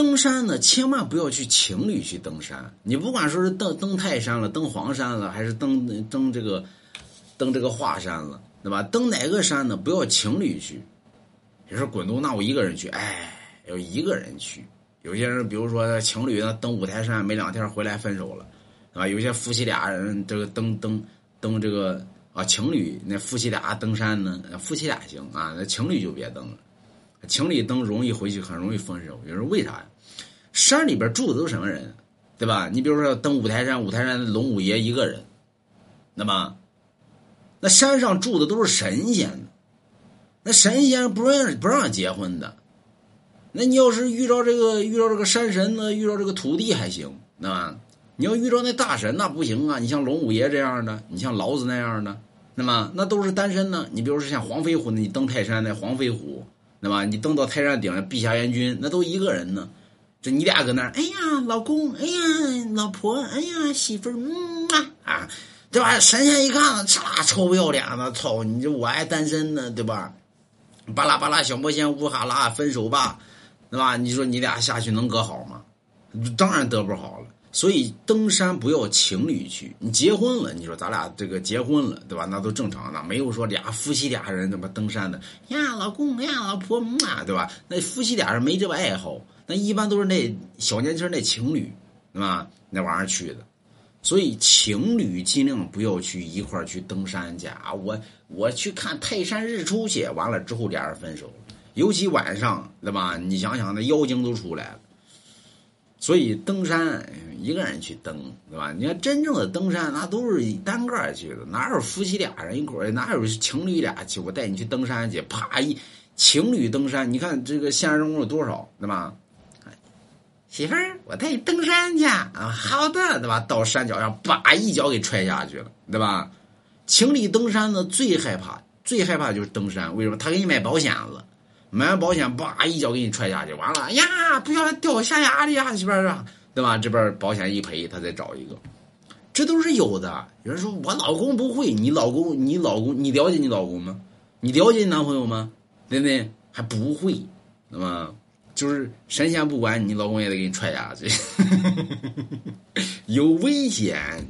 登山呢，千万不要去情侣去登山。你不管说是登登泰山了，登黄山了，还是登登这个登这个华山了，对吧？登哪个山呢？不要情侣去。你说滚犊，那我一个人去，哎，要一个人去。有些人，比如说情侣呢，登五台山没两天回来分手了，啊，有些夫妻俩人这个登登登这个啊，情侣那夫妻俩登山呢，夫妻俩行啊，那情侣就别登了。情侣登容易回去，很容易分手。有人为啥呀？山里边住的都什么人，对吧？你比如说登五台山，五台山龙五爷一个人，那么那山上住的都是神仙，那神仙不让不让结婚的。那你要是遇到这个遇到这个山神呢，遇到这个土地还行，那你要遇到那大神那不行啊！你像龙五爷这样的，你像老子那样的，那么那都是单身呢。你比如说像黄飞虎，你登泰山那黄飞虎。那么你登到泰山顶上，碧霞元君那都一个人呢，这你俩搁那，哎呀，老公，哎呀，老婆，哎呀，媳妇儿，嗯啊啊，对吧？神仙一看，哧臭不要脸的，操！你这我还单身呢，对吧？巴拉巴拉小魔仙乌哈拉分手吧，对吧？你说你俩下去能可好吗？当然得不好了。所以登山不要情侣去，你结婚了，你说咱俩这个结婚了，对吧？那都正常的，没有说俩夫妻俩人那么登山的呀，老公呀，老婆嘛，对吧？那夫妻俩人没这个爱好，那一般都是那小年轻那情侣，对吧？那玩意儿去的，所以情侣尽量不要去一块儿去登山去啊！我我去看泰山日出去，完了之后俩人分手，尤其晚上，对吧？你想想，那妖精都出来了。所以登山一个人去登，对吧？你看真正的登山，那都是单个去的，哪有夫妻俩人一块儿哪有情侣俩去？我带你去登山去，啪一情侣登山，你看这个现实中有多少，对吧？媳妇儿，我带你登山去啊！好的，对吧？到山脚上，叭一脚给踹下去了，对吧？情侣登山呢，最害怕，最害怕就是登山，为什么？他给你买保险了。买完保险，叭一脚给你踹下去，完了，哎呀，不要掉下崖里啊，这边啊，对吧？这边保险一赔，他再找一个，这都是有的。有人说我老公不会，你老公，你老公，你了解你老公吗？你了解你男朋友吗？对不对？还不会，那么就是神仙不管你老公也得给你踹下去，有危险。